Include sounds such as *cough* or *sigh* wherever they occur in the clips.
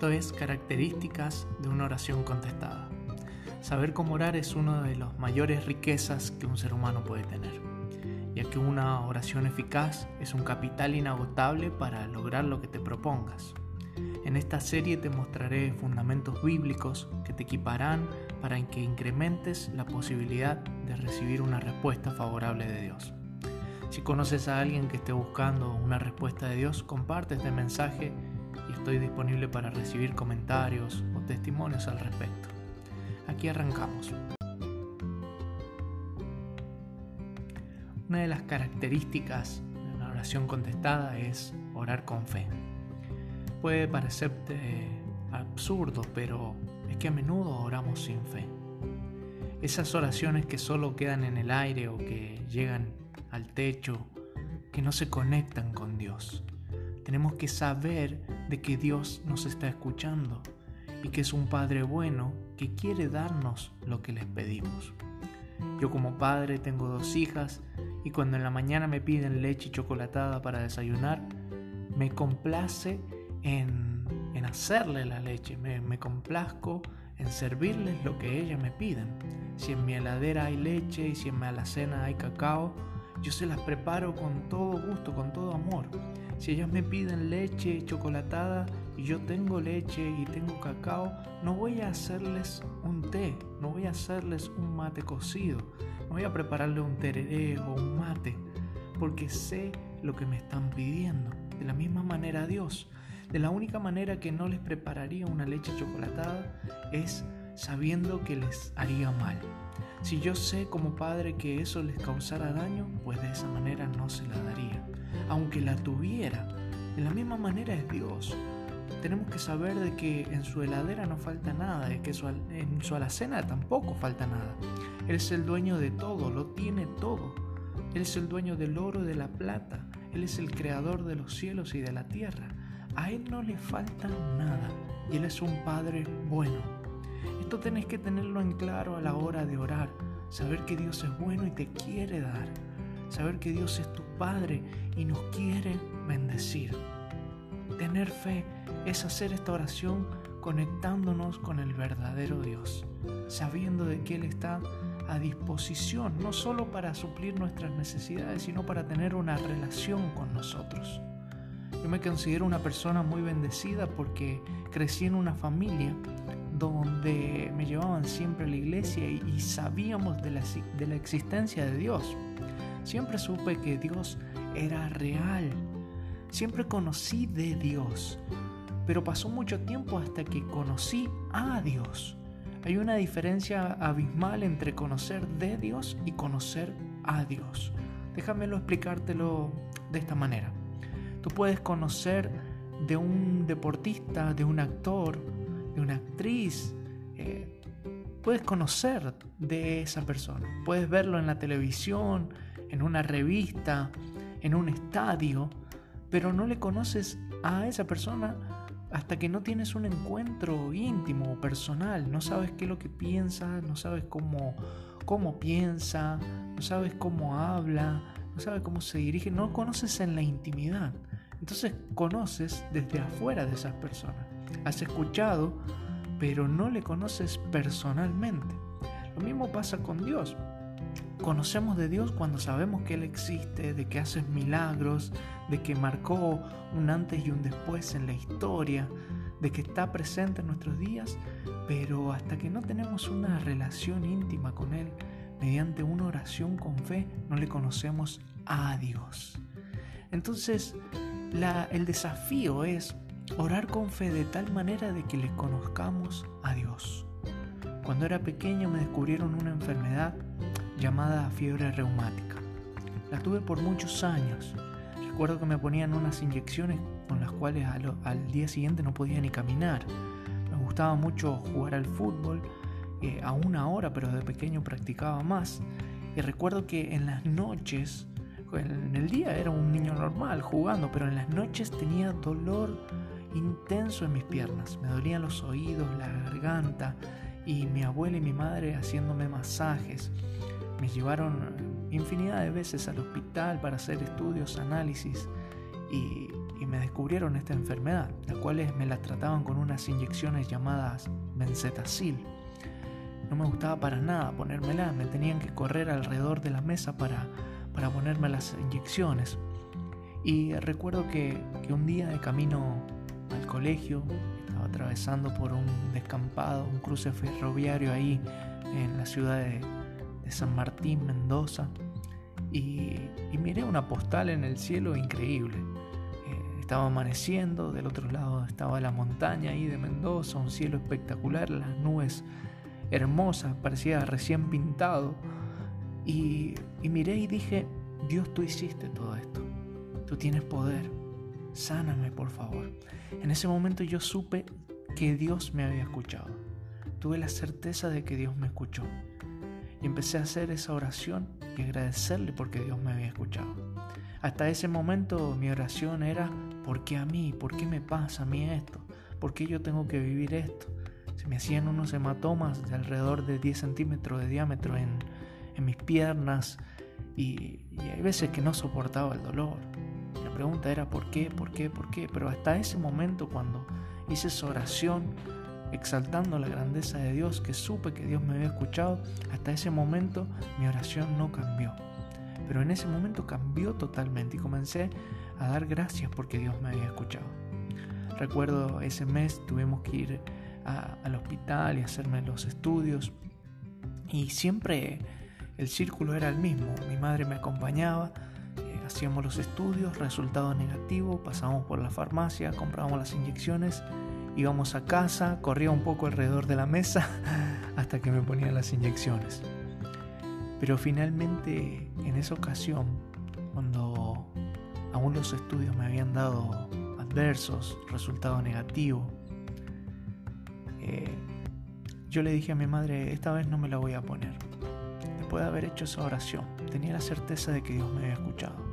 Esto es características de una oración contestada. Saber cómo orar es una de las mayores riquezas que un ser humano puede tener, ya que una oración eficaz es un capital inagotable para lograr lo que te propongas. En esta serie te mostraré fundamentos bíblicos que te equiparán para que incrementes la posibilidad de recibir una respuesta favorable de Dios. Si conoces a alguien que esté buscando una respuesta de Dios, comparte este mensaje y estoy disponible para recibir comentarios o testimonios al respecto. Aquí arrancamos. Una de las características de una oración contestada es orar con fe. Puede parecerte absurdo, pero es que a menudo oramos sin fe. Esas oraciones que solo quedan en el aire o que llegan al techo, que no se conectan con Dios. Tenemos que saber de que Dios nos está escuchando y que es un Padre bueno que quiere darnos lo que les pedimos. Yo como padre tengo dos hijas y cuando en la mañana me piden leche chocolatada para desayunar, me complace en, en hacerle la leche, me, me complazco en servirles lo que ellas me piden. Si en mi heladera hay leche y si en mi alacena hay cacao, yo se las preparo con todo gusto, con todo amor. Si ellas me piden leche chocolatada y yo tengo leche y tengo cacao, no voy a hacerles un té, no voy a hacerles un mate cocido, no voy a prepararle un tereré o un mate, porque sé lo que me están pidiendo. De la misma manera Dios, de la única manera que no les prepararía una leche chocolatada es sabiendo que les haría mal. Si yo sé como padre que eso les causara daño, pues de esa manera no se la daría. Aunque la tuviera, de la misma manera es Dios. Tenemos que saber de que en su heladera no falta nada, de que en su alacena tampoco falta nada. Él es el dueño de todo, lo tiene todo. Él es el dueño del oro y de la plata. Él es el creador de los cielos y de la tierra. A Él no le falta nada y Él es un Padre bueno. Esto tenés que tenerlo en claro a la hora de orar. Saber que Dios es bueno y te quiere dar. Saber que Dios es tu Padre y nos quiere bendecir. Tener fe es hacer esta oración conectándonos con el verdadero Dios, sabiendo de que Él está a disposición, no solo para suplir nuestras necesidades, sino para tener una relación con nosotros. Yo me considero una persona muy bendecida porque crecí en una familia donde me llevaban siempre a la iglesia y, sabíamos de la, de la existencia de Dios. Siempre supe que Dios era real. Siempre conocí de Dios. Pero pasó mucho tiempo hasta que conocí a Dios. Hay una diferencia abismal entre conocer de Dios y conocer a Dios. Déjamelo explicártelo de esta manera. Tú puedes conocer de un deportista, de un actor, de una actriz. Eh, puedes conocer de esa persona. Puedes verlo en la televisión, en una revista, en un estadio, pero no le conoces a esa persona hasta que no tienes un encuentro íntimo o personal. No sabes qué es lo que piensa, no sabes cómo, cómo piensa, no sabes cómo habla, no sabes cómo se dirige, no conoces en la intimidad. Entonces conoces desde afuera de esas personas has escuchado, pero no le conoces personalmente. Lo mismo pasa con Dios. Conocemos de Dios cuando sabemos que Él existe, de que hace milagros, de que marcó un antes y un después en la historia, de que está presente en nuestros días, pero hasta que no tenemos una relación íntima con Él, mediante una oración con fe, no le conocemos a Dios. Entonces, el desafío es Orar con fe de tal manera de que le conozcamos a Dios. Cuando era pequeño me descubrieron una enfermedad llamada fiebre reumática. La tuve por muchos años. Recuerdo que me ponían unas inyecciones con las cuales al, día siguiente no podía ni caminar. Me gustaba mucho jugar al fútbol, eh, a una hora, pero de pequeño practicaba más. Y recuerdo que en las noches, en el día era un niño normal jugando, pero en las noches tenía dolor intenso en mis piernas. Me dolían los oídos, la garganta y mi abuela y mi madre haciéndome masajes. Me llevaron infinidad de veces al hospital para hacer estudios, análisis y, me descubrieron esta enfermedad, las cuales me las trataban con unas inyecciones llamadas benzetacil. No me gustaba para nada ponérmela, me tenían que correr alrededor de la mesa para, para ponerme las inyecciones. Y recuerdo que, un día de camino colegio, estaba atravesando por un descampado, un cruce ferroviario ahí en la ciudad de, San Martín, Mendoza, y, miré una postal en el cielo increíble. Eh, estaba amaneciendo, del otro lado estaba la montaña ahí de Mendoza, un cielo espectacular, las nubes hermosas, parecía recién pintado. Y, y miré y dije, Dios, tú hiciste todo esto. Tú tienes poder. Sáname, por favor. En ese momento yo supe que Dios me había escuchado. Tuve la certeza de que Dios me escuchó. Y empecé a hacer esa oración y agradecerle porque Dios me había escuchado. Hasta ese momento mi oración era, ¿por qué a mí? ¿Por qué me pasa a mí esto? ¿Por qué yo tengo que vivir esto? Se me hacían unos hematomas de alrededor de 10 centímetros de diámetro en, mis piernas y, y hay veces que no soportaba el dolor pregunta era ¿por qué? ¿por qué? ¿por qué? Pero hasta ese momento cuando hice esa oración exaltando la grandeza de Dios, que supe que Dios me había escuchado, hasta ese momento mi oración no cambió. Pero en ese momento cambió totalmente y comencé a dar gracias porque Dios me había escuchado. Recuerdo ese mes tuvimos que ir al hospital y hacerme los estudios y siempre el círculo era el mismo. Mi madre me acompañaba, hacíamos los estudios, resultado negativo, pasábamos por la farmacia, comprábamos las inyecciones, íbamos a casa, corría un poco alrededor de la mesa *laughs* hasta que me ponían las inyecciones. Pero finalmente en esa ocasión, cuando aún los estudios me habían dado adversos, resultado negativo, eh, yo le dije a mi madre, esta vez no me la voy a poner. Después de haber hecho esa oración, tenía la certeza de que Dios me había escuchado.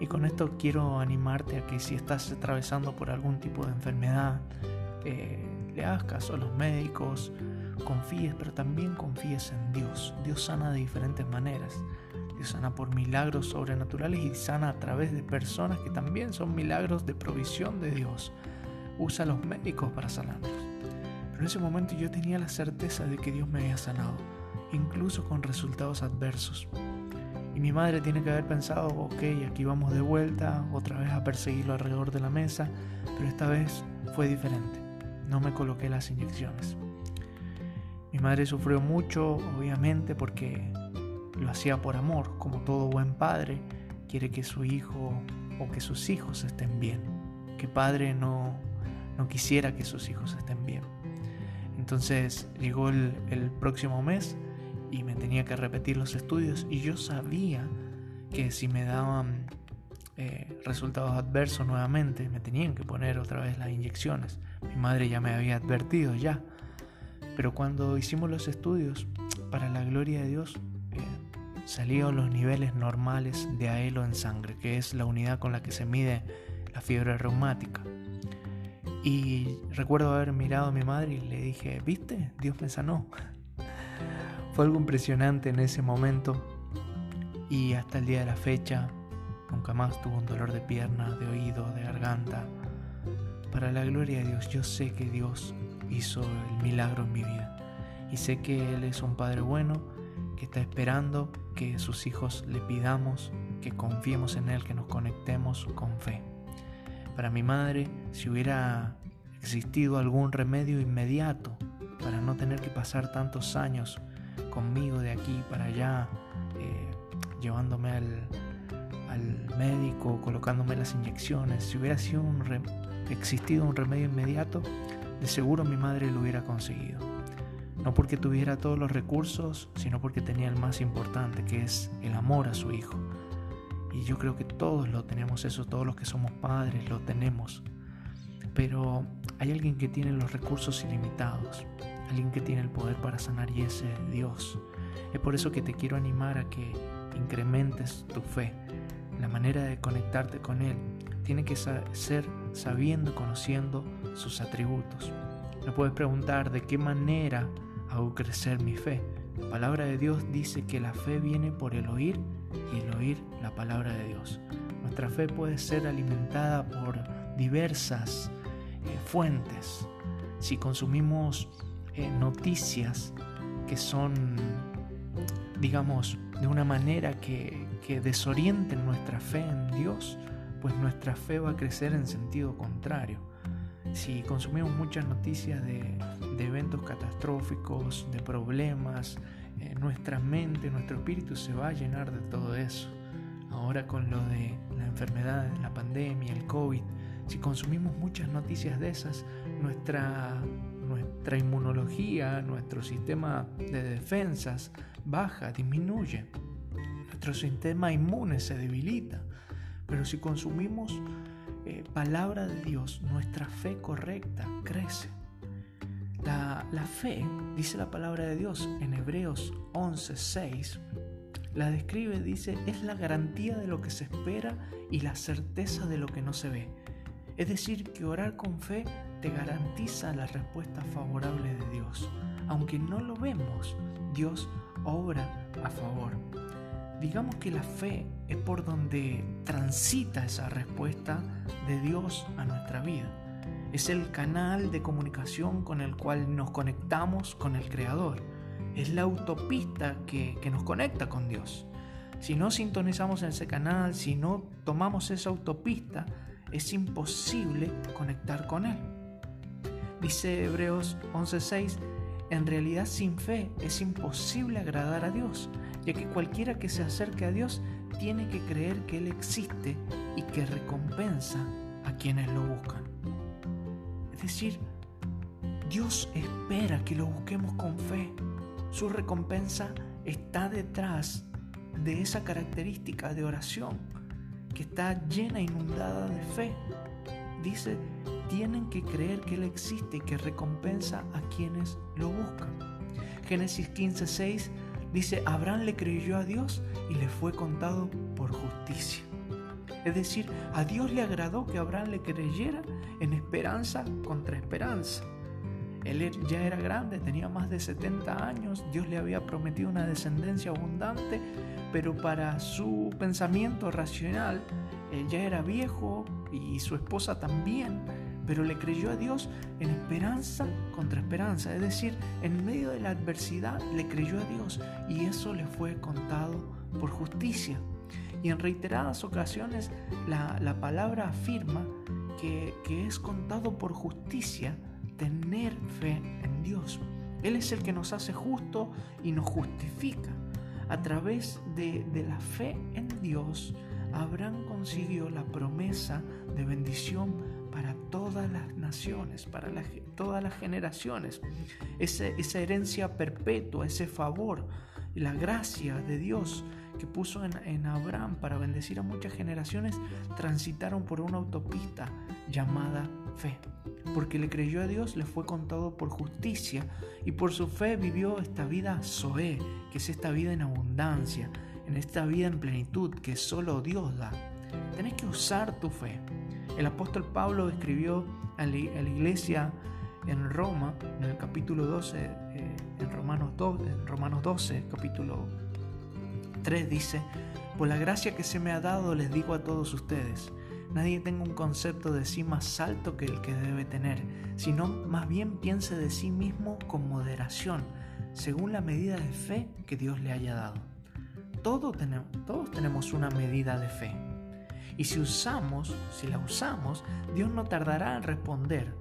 Y con esto quiero animarte a que si estás atravesando por algún tipo de enfermedad, eh, le hagas caso a los médicos, confíes, pero también confíes en Dios. Dios sana de diferentes maneras. Dios sana por milagros sobrenaturales y sana a través de personas que también son milagros de provisión de Dios. Usa a los médicos para sanarnos. Pero en ese momento yo tenía la certeza de que Dios me había sanado, incluso con resultados adversos. Y mi madre tiene que haber pensado, ok, aquí vamos de vuelta, otra vez a perseguirlo alrededor de la mesa, pero esta vez fue diferente. No me coloqué las inyecciones. Mi madre sufrió mucho, obviamente, porque lo hacía por amor, como todo buen padre, quiere que su hijo o que sus hijos estén bien. ¿Qué padre no, no quisiera que sus hijos estén bien? Entonces llegó el próximo mes y me tenía que repetir los estudios y yo sabía que si me daban eh, resultados adversos nuevamente me tenían que poner otra vez las inyecciones. Mi madre ya me había advertido ya. Pero cuando hicimos los estudios, para la gloria de Dios, eh, salieron los niveles normales de AELO en sangre, que es la unidad con la que se mide la fiebre reumática. Y recuerdo haber mirado a mi madre y le dije, ¿viste? Dios me sanó. Fue algo impresionante en ese momento y hasta el día de la fecha nunca más tuve un dolor de pierna, de oído, de garganta. Para la gloria de Dios, yo sé que Dios hizo el milagro en mi vida y sé que Él es un Padre bueno que está esperando que sus hijos le pidamos, que confiemos en Él, que nos conectemos con fe. Para mi madre, si hubiera existido algún remedio inmediato para no tener que pasar tantos años conmigo de aquí para allá, eh, llevándome al, médico, colocándome las inyecciones. Si hubiera sido un existido un remedio inmediato, de seguro mi madre lo hubiera conseguido. No porque tuviera todos los recursos, sino porque tenía el más importante, que es el amor a su hijo. Y yo creo que todos lo tenemos eso, todos los que somos padres lo tenemos. Pero hay alguien que tiene los recursos ilimitados alguien que tiene el poder para sanar y ese es Dios. Es por eso que te quiero animar a que incrementes tu fe. La manera de conectarte con Él tiene que ser sabiendo conociendo sus atributos. Me puedes preguntar de qué manera hago crecer mi fe. La palabra de Dios dice que la fe viene por el oír y el oír la palabra de Dios. Nuestra fe puede ser alimentada por diversas eh, fuentes, si consumimos eh, noticias que son, digamos, de una manera que, que desorienten nuestra fe en Dios, pues nuestra fe va a crecer en sentido contrario. Si consumimos muchas noticias de, eventos catastróficos, de problemas, eh, nuestra mente, nuestro espíritu se va a llenar de todo eso. Ahora con lo de la enfermedad, la pandemia, el COVID, si consumimos muchas noticias de esas, nuestra, nuestra inmunología, nuestro sistema de defensas baja, disminuye. Nuestro sistema inmune se debilita. Pero si consumimos eh, palabra de Dios, nuestra fe correcta crece. La, la, fe, dice la palabra de Dios en Hebreos 11:6, la describe, dice, es la garantía de lo que se espera y la certeza de lo que no se ve. Es decir, que orar con fe te garantiza la respuesta favorable de Dios. Aunque no lo vemos, Dios obra a favor. Digamos que la fe es por donde transita esa respuesta de Dios a nuestra vida. Es el canal de comunicación con el cual nos conectamos con el Creador. Es la autopista que, nos conecta con Dios. Si no sintonizamos en ese canal, si no tomamos esa autopista, es imposible conectar con Él. Dice Hebreos 11:6, en realidad sin fe es imposible agradar a Dios, ya que cualquiera que se acerque a Dios tiene que creer que Él existe y que recompensa a quienes lo buscan. Es decir, Dios espera que lo busquemos con fe. Su recompensa está detrás de esa característica de oración que está llena, inundada de fe. Dice, tienen que creer que Él existe y que recompensa a quienes lo buscan. Génesis 15:6 dice, Abraham le creyó a Dios y le fue contado por justicia. Es decir, a Dios le agradó que Abraham le creyera en esperanza contra esperanza. Él ya era grande, tenía más de 70 años, Dios le había prometido una descendencia abundante, pero para su pensamiento racional, él ya era viejo y su esposa también, pero le creyó a Dios en esperanza contra esperanza, es decir, en medio de la adversidad le creyó a Dios y eso le fue contado por justicia. Y en reiteradas ocasiones la, palabra afirma que, que es contado por justicia tener fe en Dios. Él es el que nos hace justo y nos justifica. A través de, de la fe en Dios, Abraham consiguió la promesa de bendición todas las naciones, para todas las generaciones. esa herencia perpetua, ese favor, la gracia de Dios que puso en, en, Abraham para bendecir a muchas generaciones, transitaron por una autopista llamada fe. Porque le creyó a Dios, le fue contado por justicia y por su fe vivió esta vida Zoé, que es esta vida en abundancia, en esta vida en plenitud que solo Dios da. Tenés que usar tu fe. El apóstol Pablo escribió a la, iglesia en Roma, en el capítulo 12, eh, en, Romanos 2, en Romanos 12, capítulo 3, dice, por la gracia que se me ha dado les digo a todos ustedes, nadie tenga un concepto de sí más alto que el que debe tener, sino más bien piense de sí mismo con moderación, según la medida de fe que Dios le haya dado. Todos tenemos, todos tenemos una medida de fe. Y si usamos, si la usamos, Dios no tardará en responder.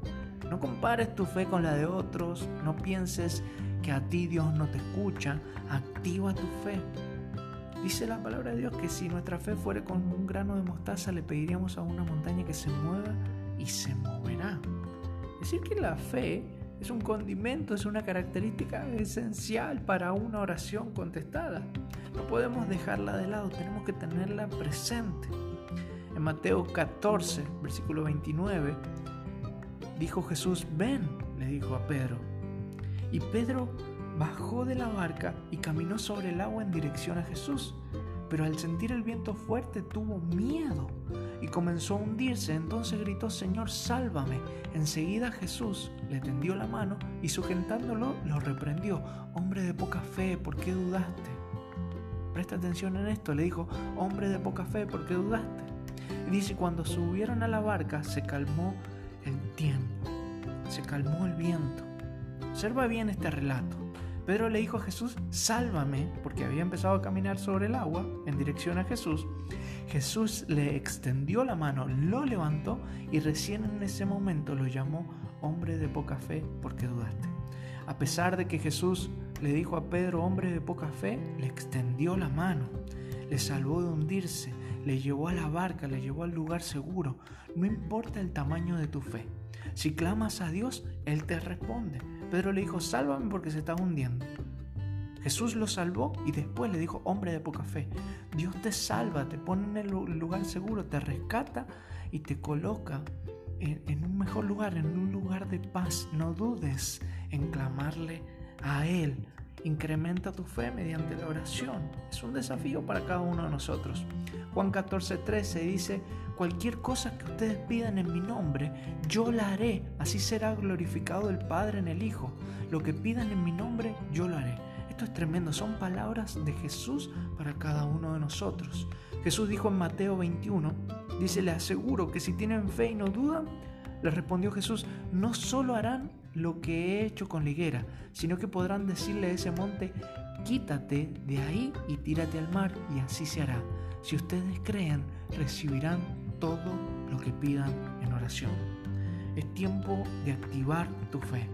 No compares tu fe con la de otros, no pienses que a ti Dios no te escucha, activa tu fe. Dice la palabra de Dios que si nuestra fe fuera como un grano de mostaza, le pediríamos a una montaña que se mueva y se moverá. Es decir, que la fe es un condimento, es una característica esencial para una oración contestada. No podemos dejarla de lado, tenemos que tenerla presente. En Mateo 14, versículo 29, dijo Jesús, ven, le dijo a Pedro. Y Pedro bajó de la barca y caminó sobre el agua en dirección a Jesús. Pero al sentir el viento fuerte tuvo miedo y comenzó a hundirse. Entonces gritó, Señor, sálvame. Enseguida Jesús le tendió la mano y sujetándolo lo reprendió. Hombre de poca fe, ¿por qué dudaste? Presta atención en esto. Le dijo, hombre de poca fe, ¿por qué dudaste? Dice, cuando subieron a la barca se calmó el tiempo, se calmó el viento. Observa bien este relato. Pedro le dijo a Jesús, sálvame, porque había empezado a caminar sobre el agua en dirección a Jesús. Jesús le extendió la mano, lo levantó y recién en ese momento lo llamó hombre de poca fe porque dudaste. A pesar de que Jesús le dijo a Pedro, hombre de poca fe, le extendió la mano, le salvó de hundirse, le llevó a la barca, le llevó al lugar seguro. No importa el tamaño de tu fe. Si clamas a Dios, Él te responde. Pedro le dijo, sálvame porque se está hundiendo. Jesús lo salvó y después le dijo, hombre de poca fe, Dios te salva, te pone en el lugar seguro, te rescata y te coloca en, un mejor lugar, en un lugar de paz. No dudes en clamarle a Él. Incrementa tu fe mediante la oración. Es un desafío para cada uno de nosotros. Juan 14, 13 dice, cualquier cosa que ustedes pidan en mi nombre, yo la haré. Así será glorificado el Padre en el Hijo. Lo que pidan en mi nombre, yo lo haré. Esto es tremendo, son palabras de Jesús para cada uno de nosotros. Jesús dijo en Mateo 21, dice, le aseguro que si tienen fe y no dudan, le respondió Jesús, no solo harán lo que he hecho con la higuera, sino que podrán decirle a ese monte, quítate de ahí y tírate al mar, y así se hará. Si ustedes creen, recibirán todo lo que pidan en oración. Es tiempo de activar tu fe,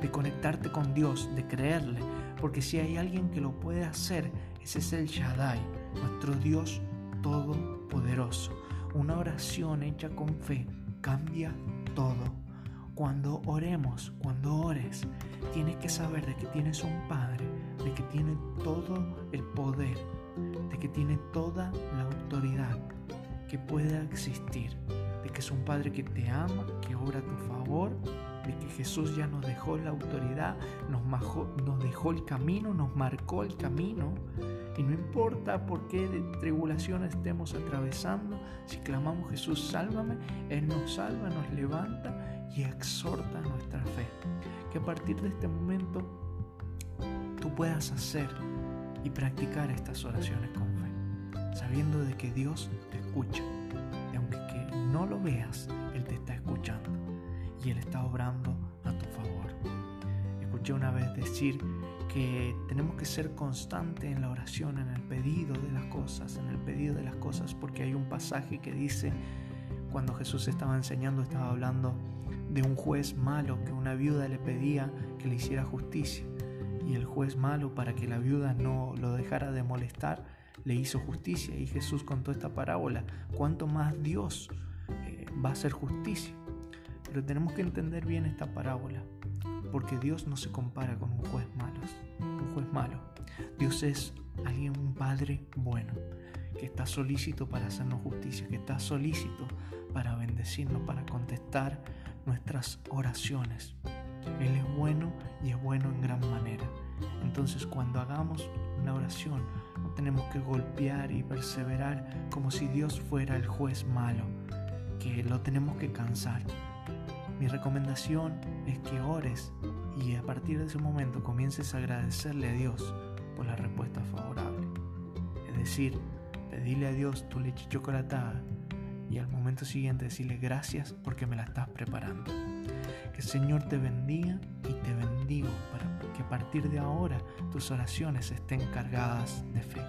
de conectarte con Dios, de creerle, porque si hay alguien que lo puede hacer, ese es el Shaddai, nuestro Dios todopoderoso. Una oración hecha con fe cambia todo. Cuando oremos, cuando ores, tienes que saber de que tienes un Padre, de que tiene todo el poder, de que tiene toda la autoridad que pueda existir, de que es un Padre que te ama, que obra a tu favor, de que Jesús ya nos dejó la autoridad, nos, nos dejó el camino, nos marcó el camino. Y no importa por qué tribulación estemos atravesando, si clamamos Jesús, sálvame, Él nos salva, nos levanta y exhorta nuestra fe. Que a partir de este momento tú puedas hacer y practicar estas oraciones con fe, sabiendo de que Dios te escucha. Y aunque que no lo veas, Él te está escuchando y Él está obrando a tu favor. Escuché una vez decir que tenemos que ser constantes en la oración, en el pedido de las cosas, en el pedido de las cosas, porque hay un pasaje que dice, cuando Jesús estaba enseñando, estaba hablando de un juez malo que una viuda le pedía que le hiciera justicia y el juez malo, para que la viuda no lo dejara de molestar, le hizo justicia. Y Jesús contó esta parábola. ¿Cuánto más Dios eh, va a hacer justicia? Pero tenemos que entender bien esta parábola, porque Dios no se compara con un juez malo. Juez malo. Dios es alguien, un padre bueno, que está solícito para hacernos justicia, que está solícito para bendecirnos, para contestar nuestras oraciones. Él es bueno y es bueno en gran manera. Entonces cuando hagamos una oración no tenemos que golpear y perseverar como si Dios fuera el juez malo, que lo tenemos que cansar. Mi recomendación es que ores y a partir de ese momento comiences a agradecerle a Dios por la respuesta favorable. Es decir, pedirle a Dios tu leche chocolatada y al momento siguiente decirle gracias porque me la estás preparando. Que el Señor te bendiga y te bendigo para que a partir de ahora tus oraciones estén cargadas de fe.